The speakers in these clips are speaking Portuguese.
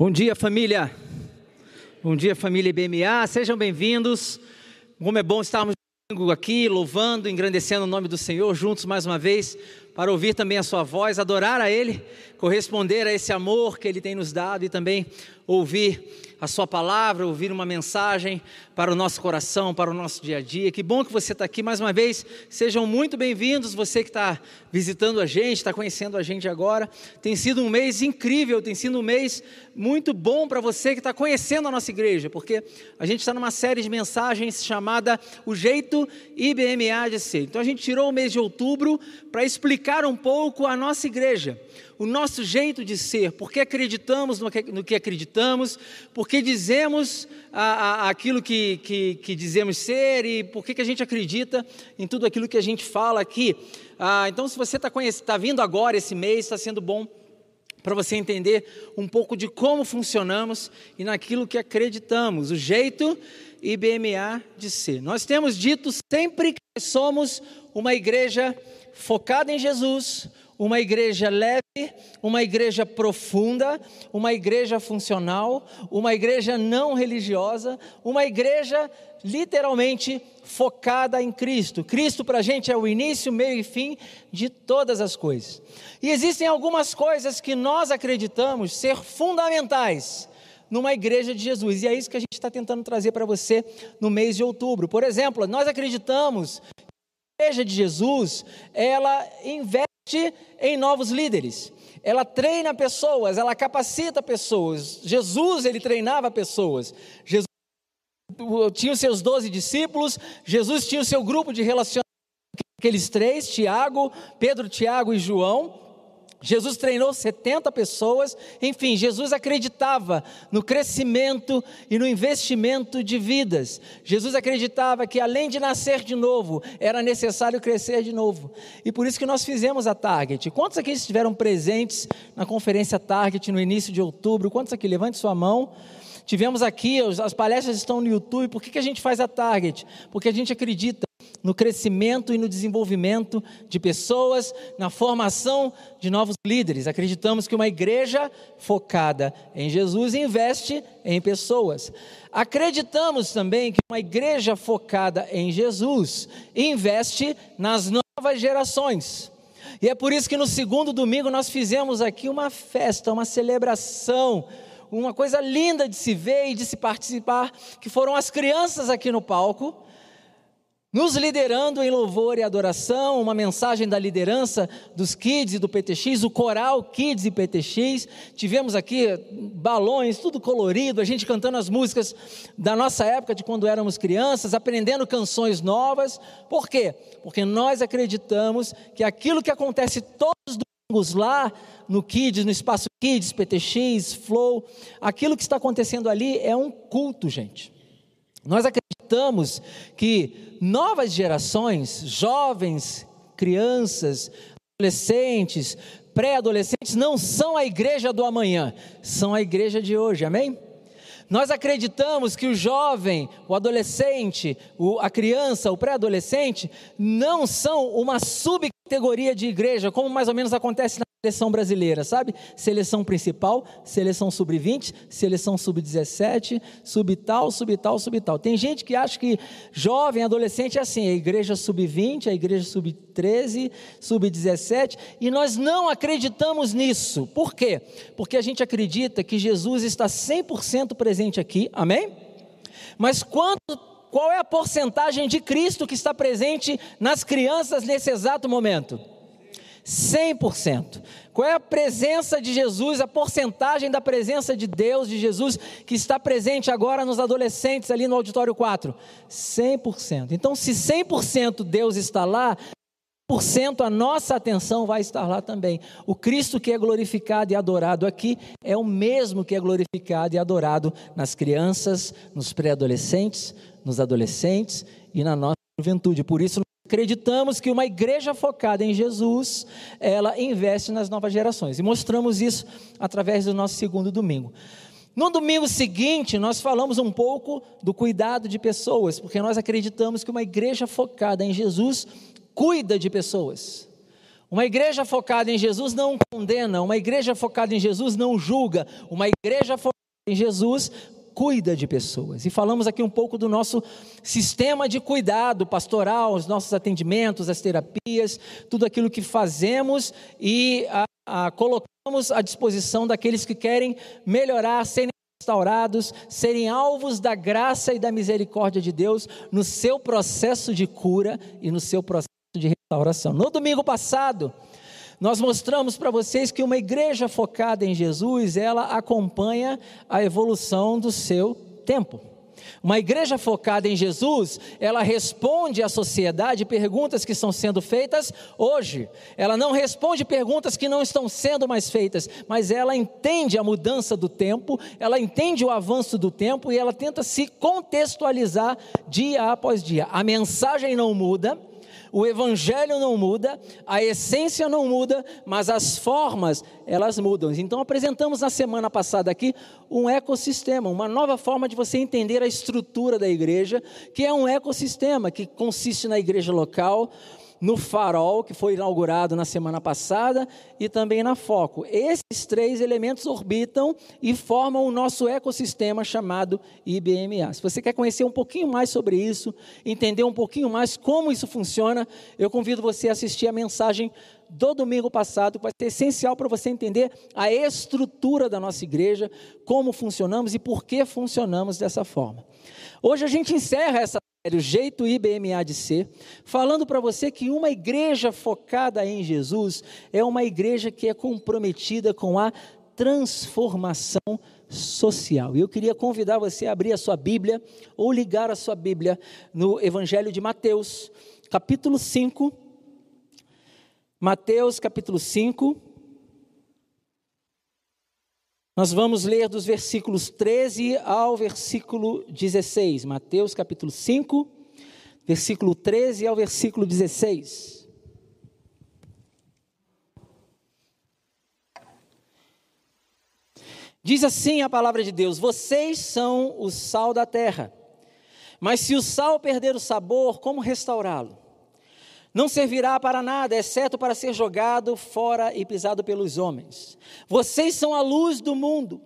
Bom dia, família. Bom dia, família IBMA. Sejam bem-vindos. Como é bom estarmos aqui louvando, engrandecendo o nome do Senhor juntos mais uma vez, para ouvir também a sua voz, adorar a Ele, corresponder a esse amor que Ele tem nos dado e também ouvir a Sua palavra, ouvir uma mensagem para o nosso coração, para o nosso dia a dia. Que bom que você está aqui mais uma vez. Sejam muito bem-vindos. Você que está visitando a gente, está conhecendo a gente agora. Tem sido um mês incrível, tem sido um mês muito bom para você que está conhecendo a nossa igreja, porque a gente está numa série de mensagens chamada O Jeito IBMA de Ser. Então a gente tirou o mês de outubro para explicar um pouco a nossa igreja o nosso jeito de ser, porque acreditamos no que, acreditamos, porque dizemos a, a, aquilo que, que, que, dizemos ser e por que a gente acredita em tudo aquilo que a gente fala aqui. Ah, então, se você está tá vindo agora esse mês, está sendo bom para você entender um pouco de como funcionamos e naquilo que acreditamos, o jeito IBMA de ser. Nós temos dito sempre que somos uma igreja focada em Jesus, uma igreja leve, uma igreja profunda, uma igreja funcional, uma igreja não religiosa, uma igreja literalmente focada em Cristo. Cristo para a gente é o início, meio e fim de todas as coisas. E existem algumas coisas que nós acreditamos ser fundamentais numa igreja de Jesus. E é isso que a gente está tentando trazer para você no mês de outubro. Por exemplo, nós acreditamos que a igreja de Jesus, ela investe em novos líderes. Ela treina pessoas, ela capacita pessoas. Jesus, ele treinava pessoas. Jesus tinha os seus doze discípulos, Jesus tinha o seu grupo de relacionamento, aqueles três, Tiago, Pedro, Tiago e João. Jesus treinou 70 pessoas, enfim, Jesus acreditava no crescimento e no investimento de vidas. Jesus acreditava que além de nascer de novo, era necessário crescer de novo. E por isso que nós fizemos a Target. Quantos aqui estiveram presentes na conferência Target no início de outubro? Quantos aqui? Levante sua mão. Tivemos aqui, as palestras estão no YouTube. Por que, que a gente faz a Target? Porque a gente acredita no crescimento e no desenvolvimento de pessoas, na formação de novos líderes. Acreditamos que uma igreja focada em Jesus investe em pessoas. Acreditamos também que uma igreja focada em Jesus investe nas novas gerações. E é por isso que no segundo domingo nós fizemos aqui uma festa, uma celebração, uma coisa linda de se ver e de se participar, que foram as crianças aqui no palco nos liderando em louvor e adoração, uma mensagem da liderança dos Kids e do PTX, o coral Kids e PTX. Tivemos aqui balões, tudo colorido, a gente cantando as músicas da nossa época, de quando éramos crianças, aprendendo canções novas. Por quê? Porque nós acreditamos que aquilo que acontece todos os domingos lá no Kids, no espaço Kids, PTX, Flow, aquilo que está acontecendo ali é um culto, gente. Nós acreditamos que novas gerações, jovens, crianças, adolescentes, pré-adolescentes, não são a igreja do amanhã, são a igreja de hoje, amém? Nós acreditamos que o jovem, o adolescente, a criança, o pré-adolescente, não são uma subcategoria de igreja, como mais ou menos acontece na seleção brasileira, sabe? Seleção principal, seleção sub-20, seleção sub-17, sub-tal, sub-tal, sub-tal. Tem gente que acha que jovem, adolescente é assim, a igreja sub-20, a igreja sub-13, sub-17, e nós não acreditamos nisso. Por quê? Porque a gente acredita que Jesus está 100% presente aqui, amém? Mas quanto qual é a porcentagem de Cristo que está presente nas crianças nesse exato momento? 100%. Qual é a presença de Jesus, a porcentagem da presença de Deus, de Jesus, que está presente agora nos adolescentes ali no auditório 4? 100%. Então, se 100% Deus está lá, 100% a nossa atenção vai estar lá também. O Cristo que é glorificado e adorado aqui é o mesmo que é glorificado e adorado nas crianças, nos pré-adolescentes, nos adolescentes e na nossa juventude. Por isso, Acreditamos que uma igreja focada em Jesus, ela investe nas novas gerações. E mostramos isso através do nosso segundo domingo. No domingo seguinte, nós falamos um pouco do cuidado de pessoas, porque nós acreditamos que uma igreja focada em Jesus cuida de pessoas. Uma igreja focada em Jesus não condena, uma igreja focada em Jesus não julga, uma igreja focada em Jesus cuida de pessoas. E falamos aqui um pouco do nosso sistema de cuidado pastoral, os nossos atendimentos, as terapias, tudo aquilo que fazemos e a, a, colocamos à disposição daqueles que querem melhorar, serem restaurados, serem alvos da graça e da misericórdia de Deus no seu processo de cura e no seu processo de restauração. No domingo passado, nós mostramos para vocês que uma igreja focada em Jesus, ela acompanha a evolução do seu tempo. Uma igreja focada em Jesus, ela responde à sociedade perguntas que estão sendo feitas hoje. Ela não responde perguntas que não estão sendo mais feitas, mas ela entende a mudança do tempo, ela entende o avanço do tempo e ela tenta se contextualizar dia após dia. A mensagem não muda, o evangelho não muda, a essência não muda, mas as formas, elas mudam. Então apresentamos na semana passada aqui um ecossistema, uma nova forma de você entender a estrutura da igreja, que é um ecossistema que consiste na igreja local, no Farol, que foi inaugurado na semana passada, e também na Foco. Esses três elementos orbitam e formam o nosso ecossistema chamado IBMA. Se você quer conhecer um pouquinho mais sobre isso, entender um pouquinho mais como isso funciona, eu convido você a assistir a mensagem do domingo passado, que vai ser essencial para você entender a estrutura da nossa igreja, como funcionamos e por que funcionamos dessa forma. Hoje a gente encerra essa o jeito IBMA de ser, falando para você que uma igreja focada em Jesus é uma igreja que é comprometida com a transformação social. E eu queria convidar você a abrir a sua Bíblia ou ligar a sua Bíblia no Evangelho de Mateus, capítulo 5. Mateus, capítulo 5. Nós vamos ler dos versículos 13 ao versículo 16. Mateus capítulo 5, versículo 13 ao versículo 16. Diz assim a palavra de Deus: Vocês são o sal da terra. Mas se o sal perder o sabor, como restaurá-lo? Não servirá para nada, exceto para ser jogado fora e pisado pelos homens. Vocês são a luz do mundo.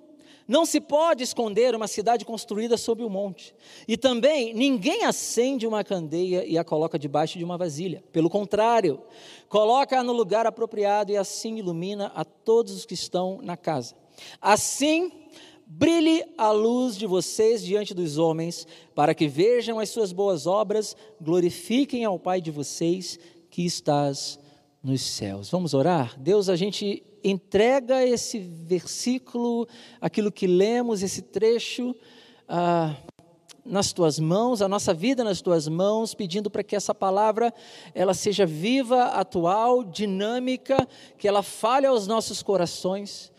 Não se pode esconder uma cidade construída sobre o um monte. E também ninguém acende uma candeia e a coloca debaixo de uma vasilha. Pelo contrário, coloca-a no lugar apropriado e assim ilumina a todos os que estão na casa. Assim, brilhe a luz de vocês diante dos homens, para que vejam as suas boas obras, glorifiquem ao Pai de vocês que estás nos céus. Vamos orar? Deus, a gente entrega esse versículo, aquilo que lemos, esse trecho, ah, nas tuas mãos, a nossa vida nas tuas mãos, pedindo para que essa palavra ela seja viva, atual, dinâmica, que ela fale aos nossos corações.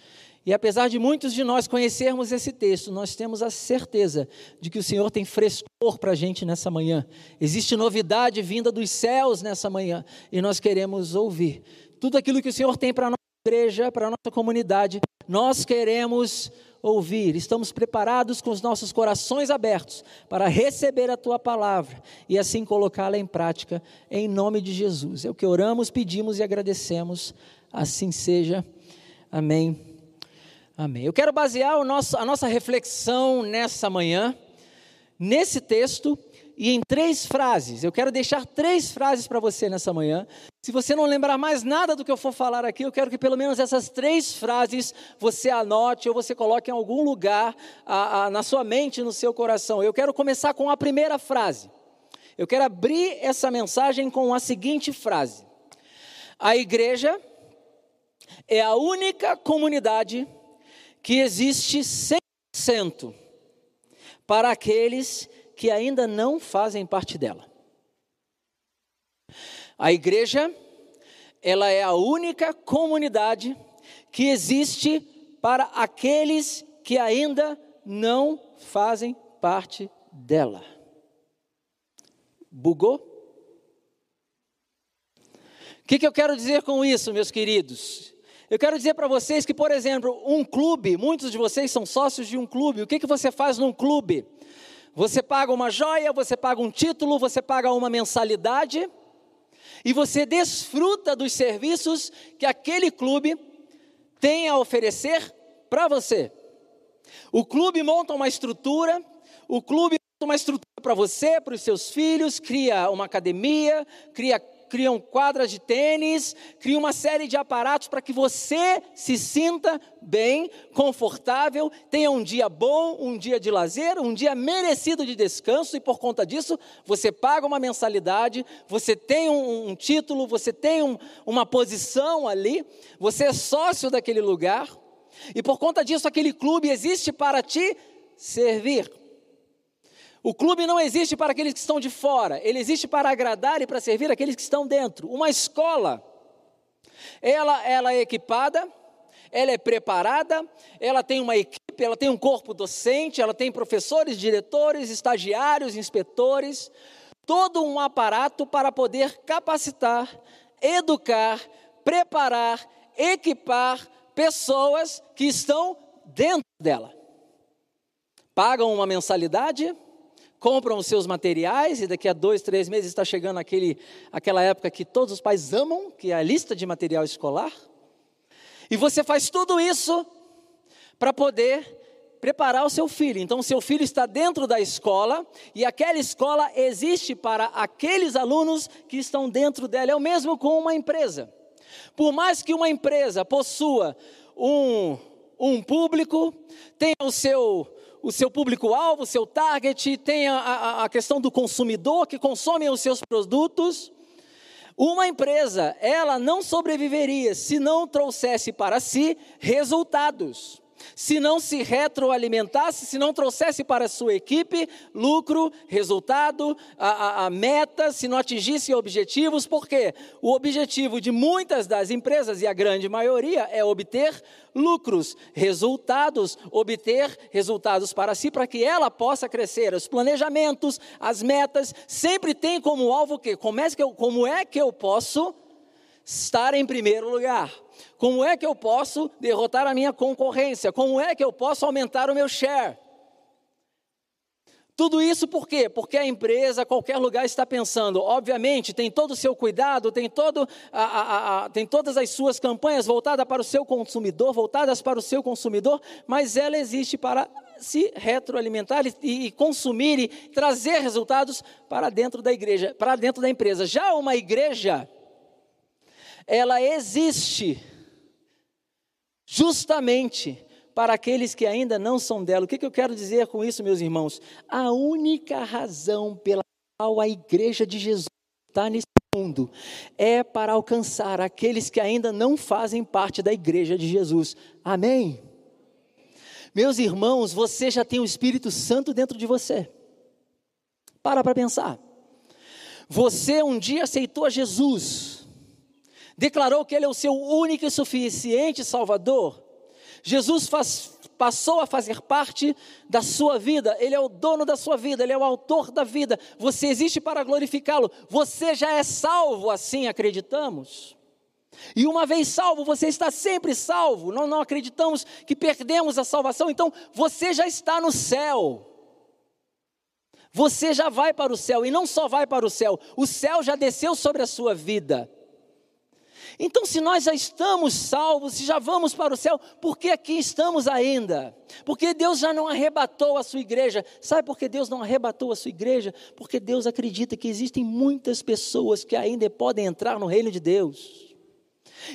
E apesar de muitos de nós conhecermos esse texto, nós temos a certeza de que o Senhor tem frescor para a gente nessa manhã. Existe novidade vinda dos céus nessa manhã e nós queremos ouvir. Tudo aquilo que o Senhor tem para a igreja, para a nossa comunidade, nós queremos ouvir, estamos preparados com os nossos corações abertos para receber a tua palavra e assim colocá-la em prática, em nome de Jesus. É o que oramos, pedimos e agradecemos, assim seja. Amém. Amém. Eu quero basear nosso, a nossa reflexão nessa manhã, nesse texto e em três frases. Eu quero deixar três frases para você nessa manhã. Se você não lembrar mais nada do que eu for falar aqui, eu quero que pelo menos essas três frases você anote ou você coloque em algum lugar a, a, na sua mente, no seu coração. Eu quero começar com a primeira frase. Eu quero abrir essa mensagem com a seguinte frase: A igreja é a única comunidade que existe 100% para aqueles que ainda não fazem parte dela. A igreja, ela é a única comunidade que existe para aqueles que ainda não fazem parte dela. Bugou? O que, que eu quero dizer com isso, meus queridos? Eu quero dizer para vocês que, por exemplo, um clube, muitos de vocês são sócios de um clube, o que, que você faz num clube? Você paga uma joia, você paga um título, você paga uma mensalidade, e você desfruta dos serviços que aquele clube tem a oferecer para você. O clube monta uma estrutura, o clube monta uma estrutura para você, para os seus filhos, cria uma academia, cria criam quadras de tênis, criam uma série de aparatos para que você se sinta bem, confortável, tenha um dia bom, um dia de lazer, um dia merecido de descanso, e por conta disso você paga uma mensalidade, você tem um, um título, você tem um, uma posição ali, você é sócio daquele lugar, e por conta disso aquele clube existe para te servir. O clube não existe para aqueles que estão de fora, ele existe para agradar e para servir aqueles que estão dentro. Uma escola, ela, ela é equipada, ela é preparada, ela tem uma equipe, ela tem um corpo docente, ela tem professores, diretores, estagiários, inspetores, todo um aparato para poder capacitar, educar, preparar, equipar pessoas que estão dentro dela. Pagam uma mensalidade, compram os seus materiais e daqui a dois, três meses está chegando aquele, aquela época que todos os pais amam, que é a lista de material escolar. E você faz tudo isso para poder preparar o seu filho. Então, seu filho está dentro da escola e aquela escola existe para aqueles alunos que estão dentro dela. É o mesmo com uma empresa. Por mais que uma empresa possua um, um público, tenha o seu o seu público-alvo, o seu target, tem a, a, a questão do consumidor que consome os seus produtos. Uma empresa, ela não sobreviveria se não trouxesse para si resultados se não se retroalimentasse, se não trouxesse para a sua equipe lucro, resultado, a, a, a meta, se não atingisse objetivos, porque o objetivo de muitas das empresas, e a grande maioria, é obter lucros, resultados, obter resultados para si, para que ela possa crescer. Os planejamentos, as metas, sempre tem como alvo o quê? Como é que eu, como é que eu posso estar em primeiro lugar? Como é que eu posso derrotar a minha concorrência? Como é que eu posso aumentar o meu share? Tudo isso por quê? Porque a empresa, qualquer lugar, está pensando, obviamente, tem todo o seu cuidado, tem, todo a, a, a, tem todas as suas campanhas voltadas para o seu consumidor, voltadas para o seu consumidor, mas ela existe para se retroalimentar e, e consumir e trazer resultados para dentro da igreja, para dentro da empresa. Já uma igreja, ela existe justamente para aqueles que ainda não são dela. O que, eu quero dizer com isso, meus irmãos? A única razão pela qual a igreja de Jesus está nesse mundo é para alcançar aqueles que ainda não fazem parte da igreja de Jesus. Amém? Meus irmãos, você já tem o Espírito Santo dentro de você. Para para pensar. Você um dia aceitou a Jesus declarou que Ele é o seu único e suficiente Salvador. Jesus faz, passou a fazer parte da sua vida, Ele é o dono da sua vida, Ele é o autor da vida. Você existe para glorificá-lo, você já é salvo, assim acreditamos. E uma vez salvo, você está sempre salvo. Não, não acreditamos que perdemos a salvação, então você já está no céu. Você já vai para o céu, e não só vai para o céu, o céu já desceu sobre a sua vida. Então, se nós já estamos salvos, se já vamos para o céu, por que aqui estamos ainda? Porque Deus já não arrebatou a sua igreja. Sabe por que Deus não arrebatou a sua igreja? Porque Deus acredita que existem muitas pessoas que ainda podem entrar no reino de Deus.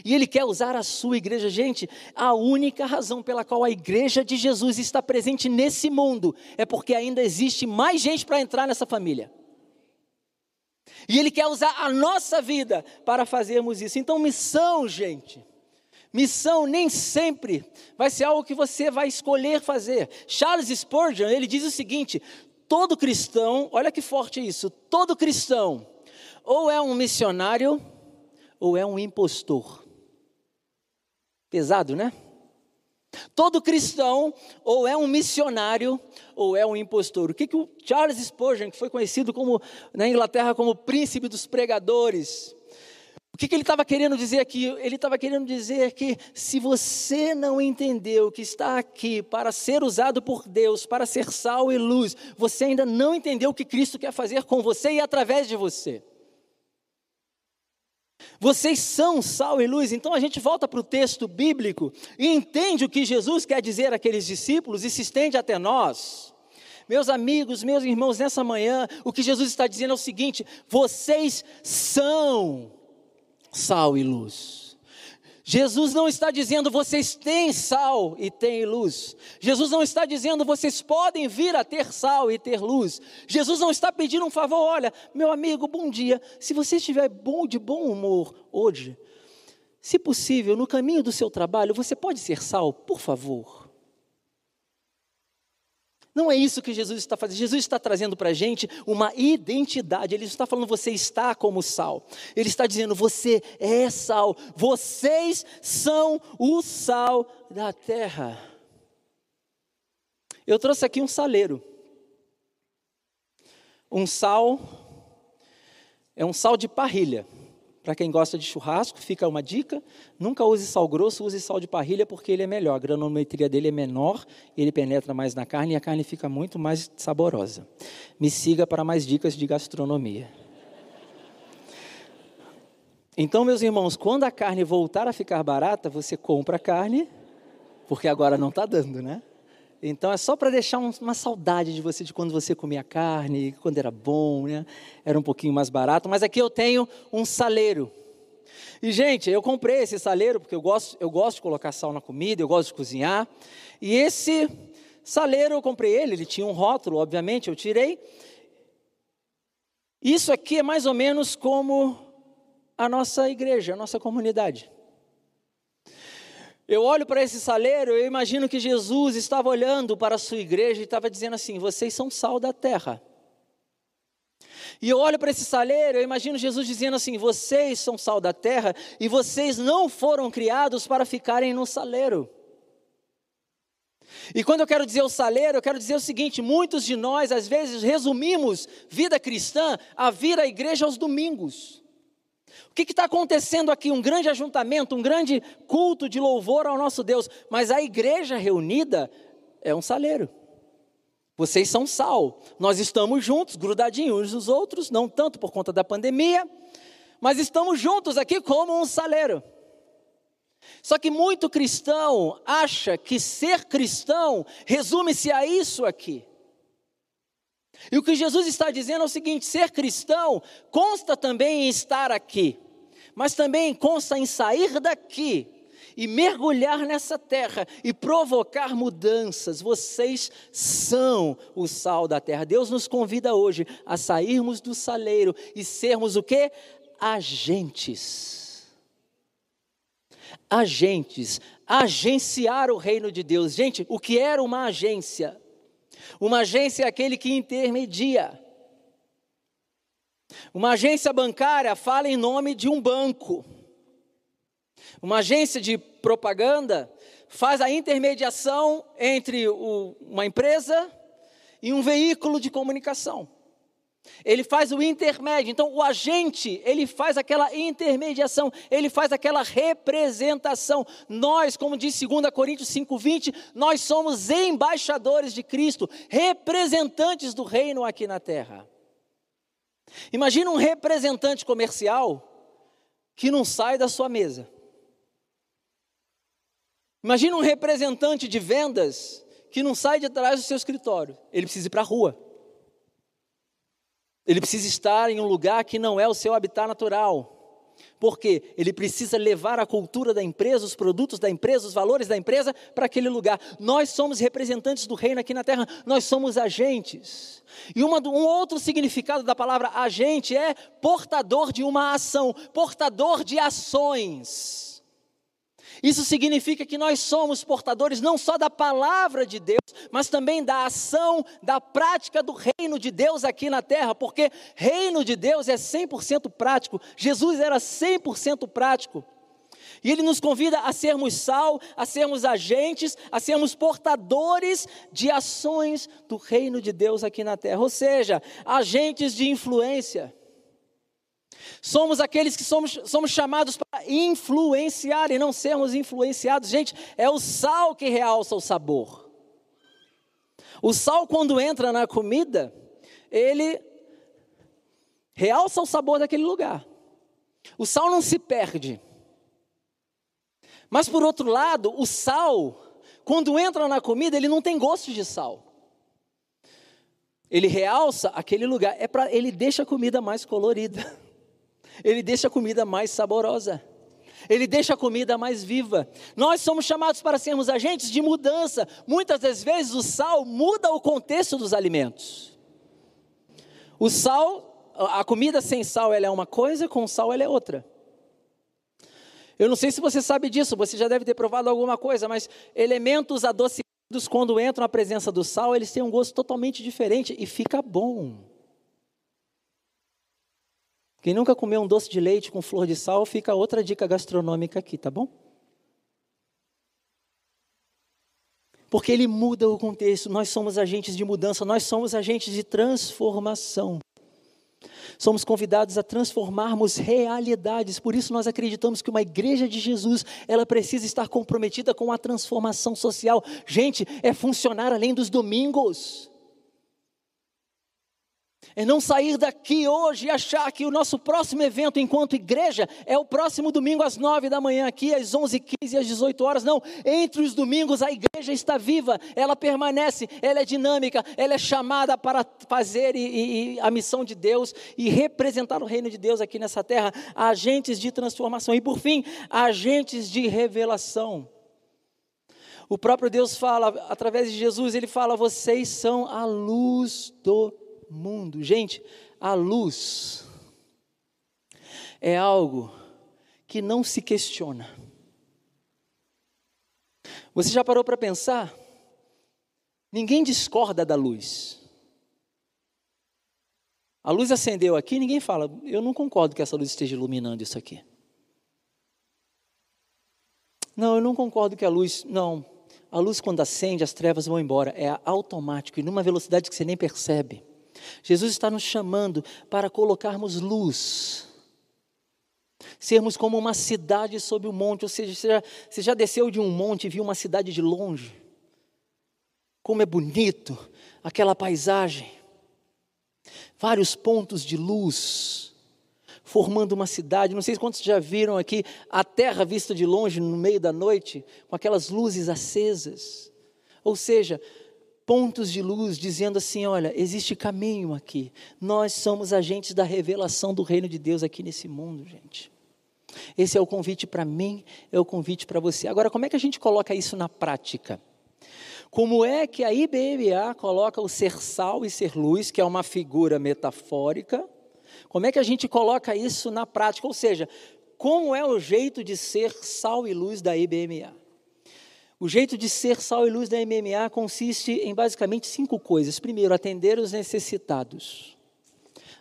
E Ele quer usar a sua igreja. Gente, a única razão pela qual a igreja de Jesus está presente nesse mundo é porque ainda existe mais gente para entrar nessa família. E Ele quer usar a nossa vida para fazermos isso. Então, missão, gente. Missão nem sempre vai ser algo que você vai escolher fazer. Charles Spurgeon, ele diz o seguinte: todo cristão, olha que forte isso, todo cristão ou é um missionário ou é um impostor. Pesado, né? Todo cristão ou é um missionário ou é um impostor. O que, que o Charles Spurgeon, que foi conhecido como na Inglaterra como príncipe dos pregadores, o que, que ele estava querendo dizer aqui? Ele estava querendo dizer que se você não entendeu que está aqui para ser usado por Deus, para ser sal e luz, você ainda não entendeu o que Cristo quer fazer com você e através de você. Vocês são sal e luz. Então a gente volta para o texto bíblico e entende o que Jesus quer dizer àqueles discípulos e se estende até nós. Meus amigos, meus irmãos, nessa manhã, o que Jesus está dizendo é o seguinte: vocês são sal e luz. Jesus não está dizendo vocês têm sal e têm luz. Jesus não está dizendo vocês podem vir a ter sal e ter luz. Jesus não está pedindo um favor, olha, meu amigo, bom dia. Se você estiver bom de bom humor hoje, se possível, no caminho do seu trabalho, você pode ser sal, por favor. Não é isso que Jesus está fazendo. Jesus está trazendo para a gente uma identidade. Ele está falando, você está como sal. Ele está dizendo, você é sal. Vocês são o sal da terra. Eu trouxe aqui um saleiro. Um sal, é um sal de parrilha. Para quem gosta de churrasco, fica uma dica: nunca use sal grosso, use sal de parrilha, porque ele é melhor. A granometria dele é menor, ele penetra mais na carne e a carne fica muito mais saborosa. Me siga para mais dicas de gastronomia. Então, meus irmãos, quando a carne voltar a ficar barata, você compra a carne, porque agora não está dando, né? Então é só para deixar uma saudade de você de quando você comia carne, quando era bom, né? Era um pouquinho mais barato. Mas aqui eu tenho um saleiro. E gente, eu comprei esse saleiro porque eu gosto, eu gosto de colocar sal na comida, eu gosto de cozinhar. E esse saleiro eu comprei ele, ele tinha um rótulo, obviamente, eu tirei. Isso aqui é mais ou menos como a nossa igreja, a nossa comunidade. Eu olho para esse saleiro, eu imagino que Jesus estava olhando para a sua igreja e estava dizendo assim: vocês são sal da terra. E eu olho para esse saleiro, eu imagino Jesus dizendo assim: vocês são sal da terra e vocês não foram criados para ficarem no saleiro. E quando eu quero dizer o saleiro, eu quero dizer o seguinte: muitos de nós, às vezes, resumimos vida cristã a vir à igreja aos domingos. O que está acontecendo aqui? Um grande ajuntamento, um grande culto de louvor ao nosso Deus, mas a igreja reunida é um saleiro. Vocês são sal, nós estamos juntos, grudadinhos uns nos outros, não tanto por conta da pandemia, mas estamos juntos aqui como um saleiro. Só que muito cristão acha que ser cristão resume-se a isso aqui. E o que Jesus está dizendo é o seguinte: ser cristão consta também em estar aqui, mas também consta em sair daqui e mergulhar nessa terra e provocar mudanças. Vocês são o sal da terra. Deus nos convida hoje a sairmos do saleiro e sermos o que? Agentes. Agentes, agenciar o reino de Deus. Gente, o que era uma agência? Uma agência é aquele que intermedia. Uma agência bancária fala em nome de um banco. Uma agência de propaganda faz a intermediação entre o, uma empresa e um veículo de comunicação. Ele faz o intermédio. Então, o agente, ele faz aquela intermediação, ele faz aquela representação. Nós, como diz 2 Coríntios 5:20, nós somos embaixadores de Cristo, representantes do reino aqui na terra. Imagina um representante comercial que não sai da sua mesa. Imagina um representante de vendas que não sai de trás do seu escritório. Ele precisa ir para a rua. Ele precisa estar em um lugar que não é o seu habitat natural. Porque ele precisa levar a cultura da empresa, os produtos da empresa, os valores da empresa para aquele lugar. Nós somos representantes do reino aqui na terra, nós somos agentes. E uma, um outro significado da palavra agente é portador de uma ação, portador de ações. Isso significa que nós somos portadores não só da palavra de Deus, mas também da ação, da prática do reino de Deus aqui na terra, porque reino de Deus é 100% prático. Jesus era 100% prático. E ele nos convida a sermos sal, a sermos agentes, a sermos portadores de ações do reino de Deus aqui na terra, ou seja, agentes de influência. Somos aqueles que somos, somos chamados para influenciar e não sermos influenciados. Gente, é o sal que realça o sabor. O sal, quando entra na comida, ele realça o sabor daquele lugar. O sal não se perde. Mas por outro lado, o sal, quando entra na comida, ele não tem gosto de sal. Ele realça aquele lugar, é para ele deixa a comida mais colorida. Ele deixa a comida mais saborosa. Ele deixa a comida mais viva. Nós somos chamados para sermos agentes de mudança. Muitas das vezes o sal muda o contexto dos alimentos. O sal, a comida sem sal ela é uma coisa, com sal ela é outra. Eu não sei se você sabe disso, você já deve ter provado alguma coisa, mas elementos adocicados, quando entram na presença do sal, eles têm um gosto totalmente diferente e fica bom. Quem nunca comeu um doce de leite com flor de sal, fica outra dica gastronômica aqui, tá bom? Porque ele muda o contexto, nós somos agentes de mudança, nós somos agentes de transformação. Somos convidados a transformarmos realidades. Por isso nós acreditamos que uma igreja de Jesus, ela precisa estar comprometida com a transformação social. Gente, é funcionar além dos domingos. É não sair daqui hoje e achar que o nosso próximo evento enquanto igreja é o próximo domingo às nove da manhã aqui, às onze quinze às dezoito horas. Não, entre os domingos a igreja está viva, ela permanece, ela é dinâmica, ela é chamada para fazer e, e, a missão de Deus e representar o reino de Deus aqui nessa terra, agentes de transformação e por fim, agentes de revelação. O próprio Deus fala, através de Jesus, ele fala: vocês são a luz do mundo. Gente, a luz é algo que não se questiona. Você já parou para pensar? Ninguém discorda da luz. A luz acendeu aqui, ninguém fala, eu não concordo que essa luz esteja iluminando isso aqui. Não, eu não concordo que a luz. Não. A luz, quando acende, as trevas vão embora. É automático e numa velocidade que você nem percebe. Jesus está nos chamando para colocarmos luz, sermos como uma cidade sob o monte, ou seja, você já, você já desceu de um monte e viu uma cidade de longe? Como é bonito aquela paisagem, vários pontos de luz, formando uma cidade. Não sei quantos já viram aqui a terra vista de longe no meio da noite, com aquelas luzes acesas. Ou seja, pontos de luz dizendo assim: olha, existe caminho aqui. Nós somos agentes da revelação do reino de Deus aqui nesse mundo, gente. Esse é o convite para mim, é o convite para você. Agora, como é que a gente coloca isso na prática? Como é que a IBMA coloca o ser sal e ser luz, que é uma figura metafórica? Como é que a gente coloca isso na prática? Ou seja, como é o jeito de ser sal e luz da IBMA? O jeito de ser sal e luz da MMA consiste em basicamente cinco coisas. Primeiro, atender os necessitados.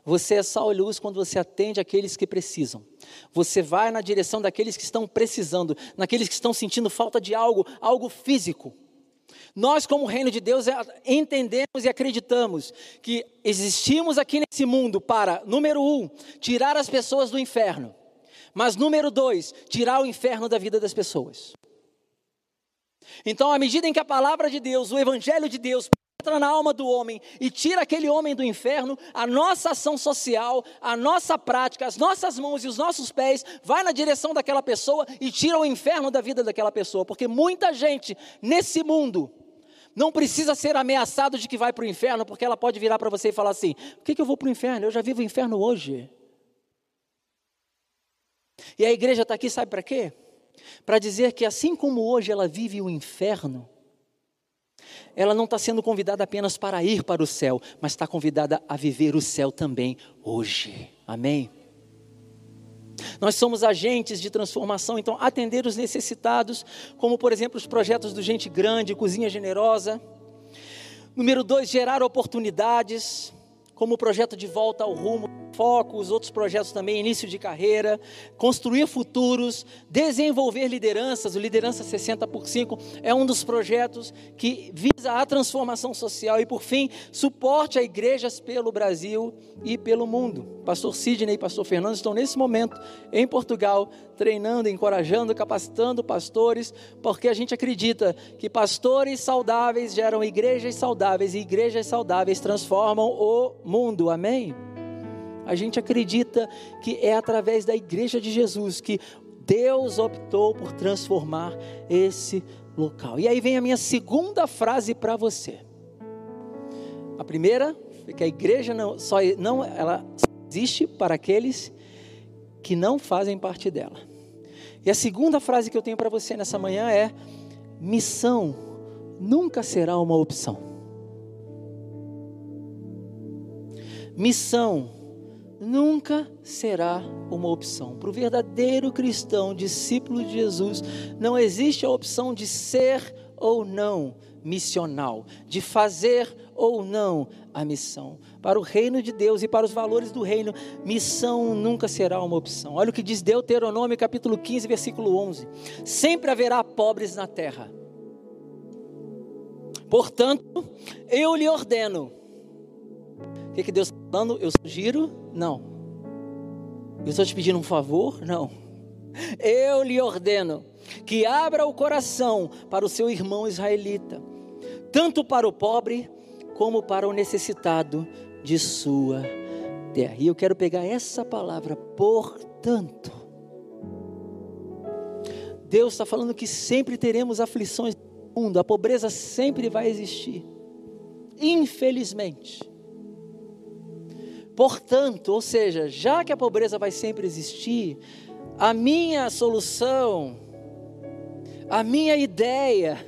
Você é sal e luz quando você atende aqueles que precisam. Você vai na direção daqueles que estão precisando, naqueles que estão sentindo falta de algo, algo físico. Nós, como reino de Deus, é, entendemos e acreditamos que existimos aqui nesse mundo para, número um, tirar as pessoas do inferno. Mas, número dois, tirar o inferno da vida das pessoas. Então, à medida em que a palavra de Deus, o evangelho de Deus, entra na alma do homem e tira aquele homem do inferno, a nossa ação social, a nossa prática, as nossas mãos e os nossos pés vai na direção daquela pessoa e tira o inferno da vida daquela pessoa, porque muita gente nesse mundo não precisa ser ameaçado de que vai para o inferno, porque ela pode virar para você e falar assim: por que, que eu vou para o inferno? Eu já vivo o inferno hoje. E a igreja está aqui, sabe para quê? Para dizer que assim como hoje ela vive o inferno, ela não está sendo convidada apenas para ir para o céu, mas está convidada a viver o céu também hoje. Amém? Nós somos agentes de transformação, então atender os necessitados, como por exemplo os projetos do Gente Grande, Cozinha Generosa. Número dois, gerar oportunidades, como o projeto de volta ao rumo foco, os outros projetos também, início de carreira, construir futuros, desenvolver lideranças, o Liderança 60 por 5 é um dos projetos que visa a transformação social e, por fim, suporte a igrejas pelo Brasil e pelo mundo. Pastor Sidney e Pastor Fernando estão nesse momento em Portugal, treinando, encorajando, capacitando pastores, porque a gente acredita que pastores saudáveis geram igrejas saudáveis e igrejas saudáveis transformam o mundo. Amém? A gente acredita que é através da igreja de Jesus que Deus optou por transformar esse local. E aí vem a minha segunda frase para você. A primeira é que a igreja não só não ela existe para aqueles que não fazem parte dela. E a segunda frase que eu tenho para você nessa manhã é: missão nunca será uma opção. Missão nunca será uma opção. Para o verdadeiro cristão, discípulo de Jesus, não existe a opção de ser ou não missional, de fazer ou não a missão. Para o reino de Deus e para os valores do reino, missão nunca será uma opção. Olha o que diz Deuteronômio capítulo 15, versículo 11: Sempre haverá pobres na terra. Portanto, eu lhe ordeno. O que, que Deus está falando? Eu sugiro não. Eu estou te pedindo um favor? Não. Eu lhe ordeno que abra o coração para o seu irmão israelita, tanto para o pobre como para o necessitado de sua terra. E eu quero pegar essa palavra, portanto. Deus está falando que sempre teremos aflições no mundo, a pobreza sempre vai existir. Infelizmente. Portanto, ou seja, já que a pobreza vai sempre existir, a minha solução, a minha ideia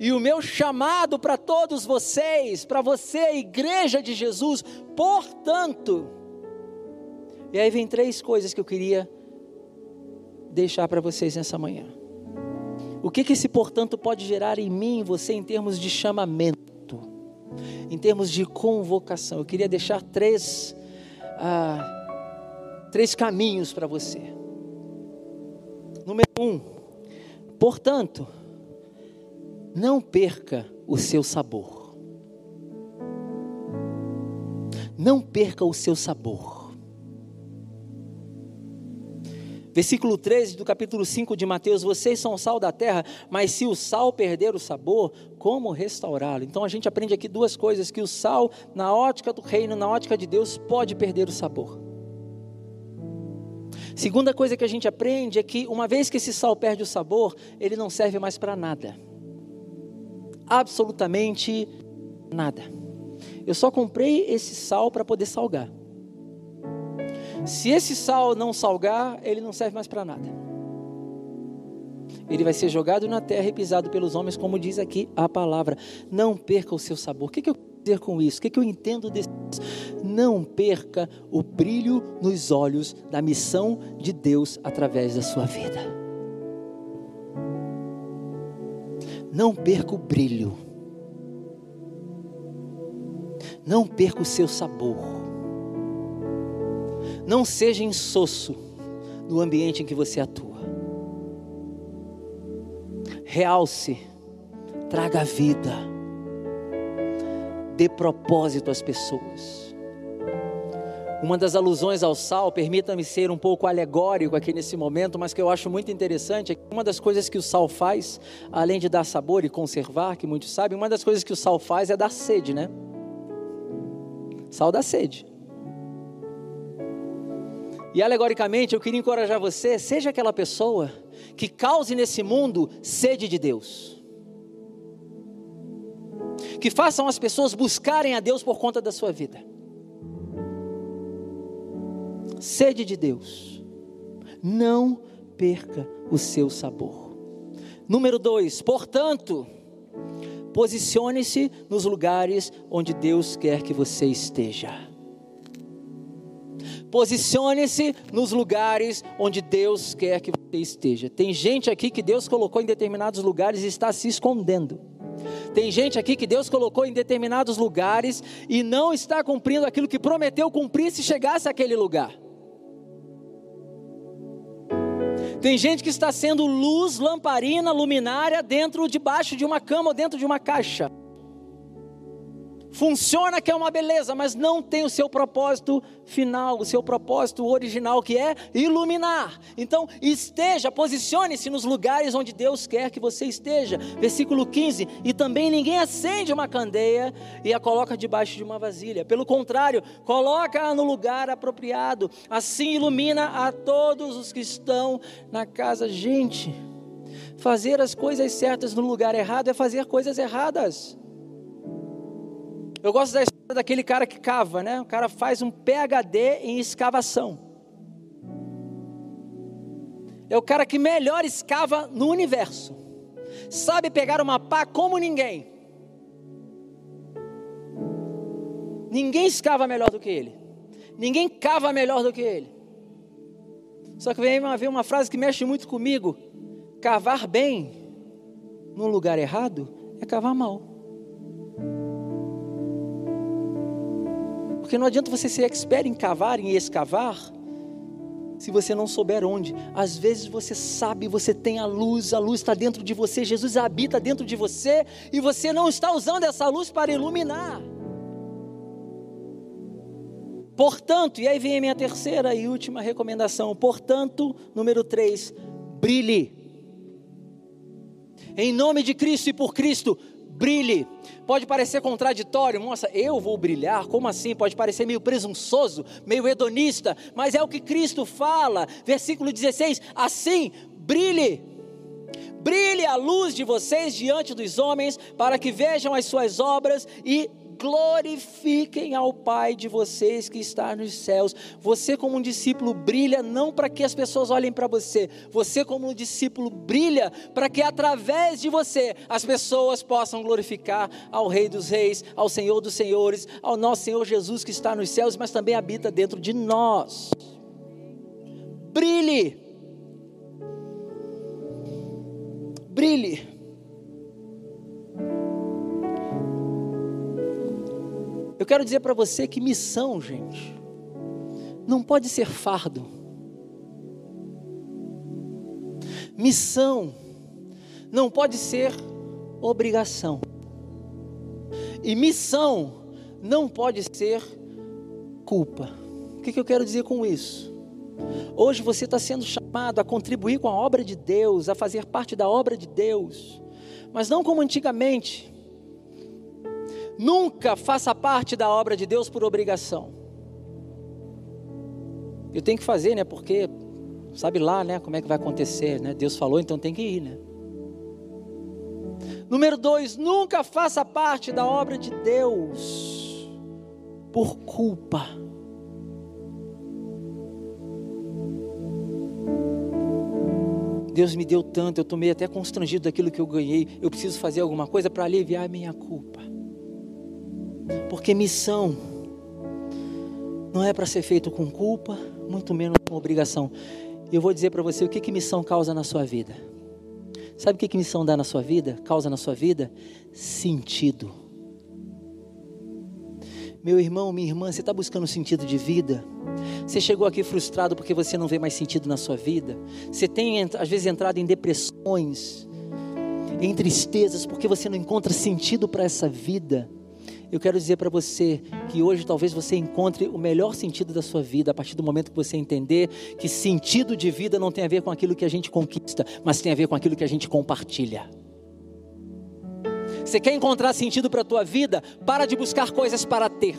e o meu chamado para todos vocês, para você, igreja de Jesus, portanto. E aí vem três coisas que eu queria deixar para vocês nessa manhã. O que que esse portanto pode gerar em mim, você, em termos de chamamento? em termos de convocação. Eu queria deixar três, ah, três caminhos para você. Número um, portanto, não perca o seu sabor. Não perca o seu sabor. Versículo 13 do capítulo 5 de Mateus: Vocês são o sal da terra, mas se o sal perder o sabor, como restaurá-lo? Então a gente aprende aqui duas coisas: que o sal, na ótica do reino, na ótica de Deus, pode perder o sabor. Segunda coisa que a gente aprende é que, uma vez que esse sal perde o sabor, ele não serve mais para nada. Absolutamente nada. Eu só comprei esse sal para poder salgar. Se esse sal não salgar, ele não serve mais para nada. Ele vai ser jogado na terra e pisado pelos homens, como diz aqui a palavra. Não perca o seu sabor. O que, que eu dizer com isso? O que, que eu entendo desse? Não perca o brilho nos olhos da missão de Deus através da sua vida. Não perca o brilho. Não perca o seu sabor. Não seja insosso no ambiente em que você atua. Realce, traga vida, dê propósito às pessoas. Uma das alusões ao sal, permita-me ser um pouco alegórico aqui nesse momento, mas que eu acho muito interessante, é que uma das coisas que o sal faz, além de dar sabor e conservar, que muitos sabem, uma das coisas que o sal faz é dar sede, né? Sal dá sede. E alegoricamente, eu queria encorajar você, seja aquela pessoa que cause nesse mundo sede de Deus. Que façam as pessoas buscarem a Deus por conta da sua vida. Sede de Deus. Não perca o seu sabor. Número dois, portanto, posicione-se nos lugares onde Deus quer que você esteja. Posicione-se nos lugares onde Deus quer que você esteja. Tem gente aqui que Deus colocou em determinados lugares e está se escondendo. Tem gente aqui que Deus colocou em determinados lugares e não está cumprindo aquilo que prometeu cumprir se chegasse àquele lugar. Tem gente que está sendo luz, lamparina, luminária dentro, debaixo de uma cama ou dentro de uma caixa. Funciona que é uma beleza, mas não tem o seu propósito final, o seu propósito original que é iluminar. Então, esteja, posicione-se nos lugares onde Deus quer que você esteja. Versículo 15: E também ninguém acende uma candeia e a coloca debaixo de uma vasilha. Pelo contrário, coloca-a no lugar apropriado. Assim ilumina a todos os que estão na casa. Gente, fazer as coisas certas no lugar errado é fazer coisas erradas. Eu gosto da história daquele cara que cava, né? O cara faz um PhD em escavação. É o cara que melhor escava no universo. Sabe pegar uma pá como ninguém. Ninguém escava melhor do que ele. Ninguém cava melhor do que ele. Só que vem uma, vem uma frase que mexe muito comigo: cavar bem num lugar errado é cavar mal. Porque não adianta você ser expert em cavar, em escavar, se você não souber onde. Às vezes você sabe, você tem a luz, a luz está dentro de você, Jesus habita dentro de você e você não está usando essa luz para iluminar. Portanto, e aí vem a minha terceira e última recomendação. Portanto, número 3, brilhe. Em nome de Cristo e por Cristo, brilhe. Pode parecer contraditório, nossa, eu vou brilhar, como assim? Pode parecer meio presunçoso, meio hedonista, mas é o que Cristo fala, versículo 16: assim, brilhe. Brilhe a luz de vocês diante dos homens, para que vejam as suas obras e glorifiquem ao Pai de vocês que está nos céus. Você, como um discípulo, brilha não para que as pessoas olhem para você, você, como um discípulo, brilha para que através de você as pessoas possam glorificar ao Rei dos Reis, ao Senhor dos Senhores, ao nosso Senhor Jesus que está nos céus, mas também habita dentro de nós. Brilhe. Brilhe. Eu quero dizer para você que missão, gente, não pode ser fardo. Missão não pode ser obrigação. E missão não pode ser culpa. O que, que eu quero dizer com isso? Hoje você está sendo chamado a contribuir com a obra de Deus, a fazer parte da obra de Deus, mas não como antigamente, Nunca faça parte da obra de Deus por obrigação. Eu tenho que fazer, né? Porque sabe lá, né? Como é que vai acontecer, né? Deus falou, então tem que ir, né? Número dois, nunca faça parte da obra de Deus por culpa. Deus me deu tanto, eu tomei até constrangido daquilo que eu ganhei. Eu preciso fazer alguma coisa para aliviar a minha culpa. Porque missão não é para ser feito com culpa, muito menos com obrigação. Eu vou dizer para você o que, que missão causa na sua vida. Sabe o que, que missão dá na sua vida? Causa na sua vida? Sentido. Meu irmão, minha irmã, você está buscando sentido de vida? Você chegou aqui frustrado porque você não vê mais sentido na sua vida? Você tem, às vezes, entrado em depressões, em tristezas, porque você não encontra sentido para essa vida? Eu quero dizer para você que hoje talvez você encontre o melhor sentido da sua vida a partir do momento que você entender que sentido de vida não tem a ver com aquilo que a gente conquista, mas tem a ver com aquilo que a gente compartilha. Você quer encontrar sentido para a tua vida? Para de buscar coisas para ter.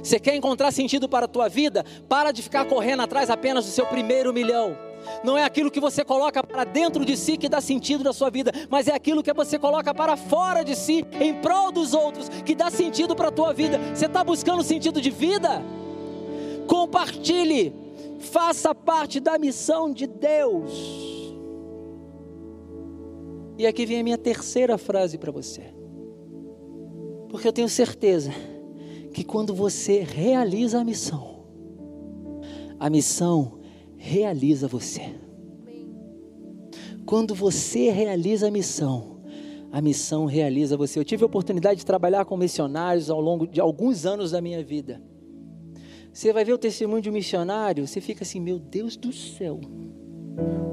Você quer encontrar sentido para a tua vida? Para de ficar correndo atrás apenas do seu primeiro milhão não é aquilo que você coloca para dentro de si que dá sentido na sua vida, mas é aquilo que você coloca para fora de si, em prol dos outros, que dá sentido para a tua vida. Você está buscando sentido de vida? Compartilhe, faça parte da missão de Deus. E aqui vem a minha terceira frase para você, porque eu tenho certeza que quando você realiza a missão, a missão realiza você. Quando você realiza a missão, a missão realiza você. Eu tive a oportunidade de trabalhar com missionários ao longo de alguns anos da minha vida. Você vai ver o testemunho de um missionário, você fica assim: meu Deus do céu,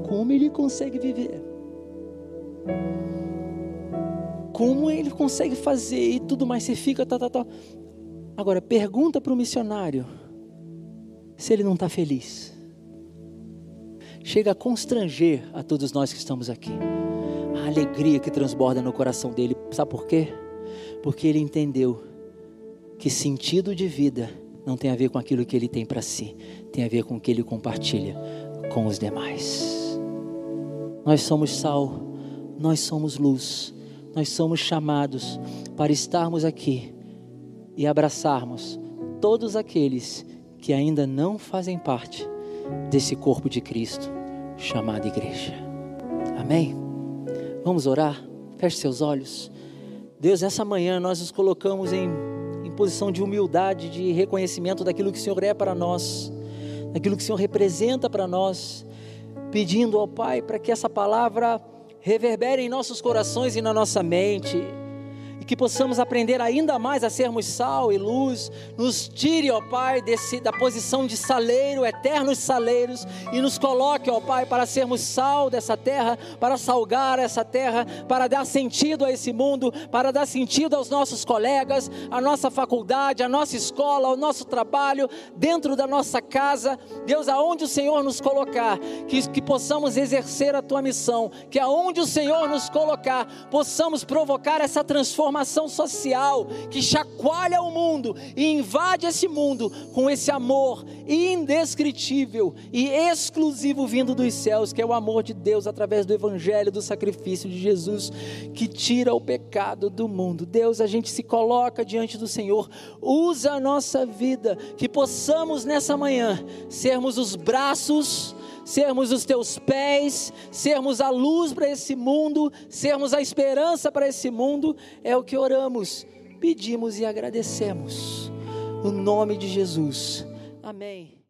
como ele consegue viver? como ele consegue fazer e tudo mais, você fica, tá, tá, tá. Agora, pergunta para o missionário se ele não está feliz. Chega a constranger a todos nós que estamos aqui. A alegria que transborda no coração dele. Sabe por quê? Porque ele entendeu que sentido de vida não tem a ver com aquilo que ele tem para si, tem a ver com o que ele compartilha com os demais. Nós somos sal, nós somos luz, nós somos chamados para estarmos aqui e abraçarmos todos aqueles que ainda não fazem parte desse corpo de Cristo chamado igreja. Amém? Vamos orar? Feche seus olhos. Deus, nessa manhã nós nos colocamos em, em posição de humildade, de reconhecimento daquilo que o Senhor é para nós, daquilo que o Senhor representa para nós, pedindo ao Pai para que essa palavra reverbere em nossos corações e na nossa mente que possamos aprender ainda mais a sermos sal e luz. Nos tire, ó Pai, desse, da posição de saleiro, eternos saleiros, e nos coloque, ó Pai, para sermos sal dessa terra, para salgar essa terra, para dar sentido a esse mundo, para dar sentido aos nossos colegas, à nossa faculdade, à nossa escola, ao nosso trabalho, dentro da nossa casa. Deus, aonde o Senhor nos colocar, que, que possamos exercer a tua missão, que aonde o Senhor nos colocar, possamos provocar essa transformação transformação social que chacoalha o mundo e invade esse mundo com esse amor indescritível e exclusivo vindo dos céus, que é o amor de Deus através do Evangelho, do sacrifício de Jesus, que tira o pecado do mundo. Deus, a gente se coloca diante do Senhor, usa a nossa vida, que possamos nessa manhã sermos os braços sermos os teus pés, sermos a luz para esse mundo, sermos a esperança para esse mundo, é o que oramos, pedimos e agradecemos. No nome de Jesus. Amém.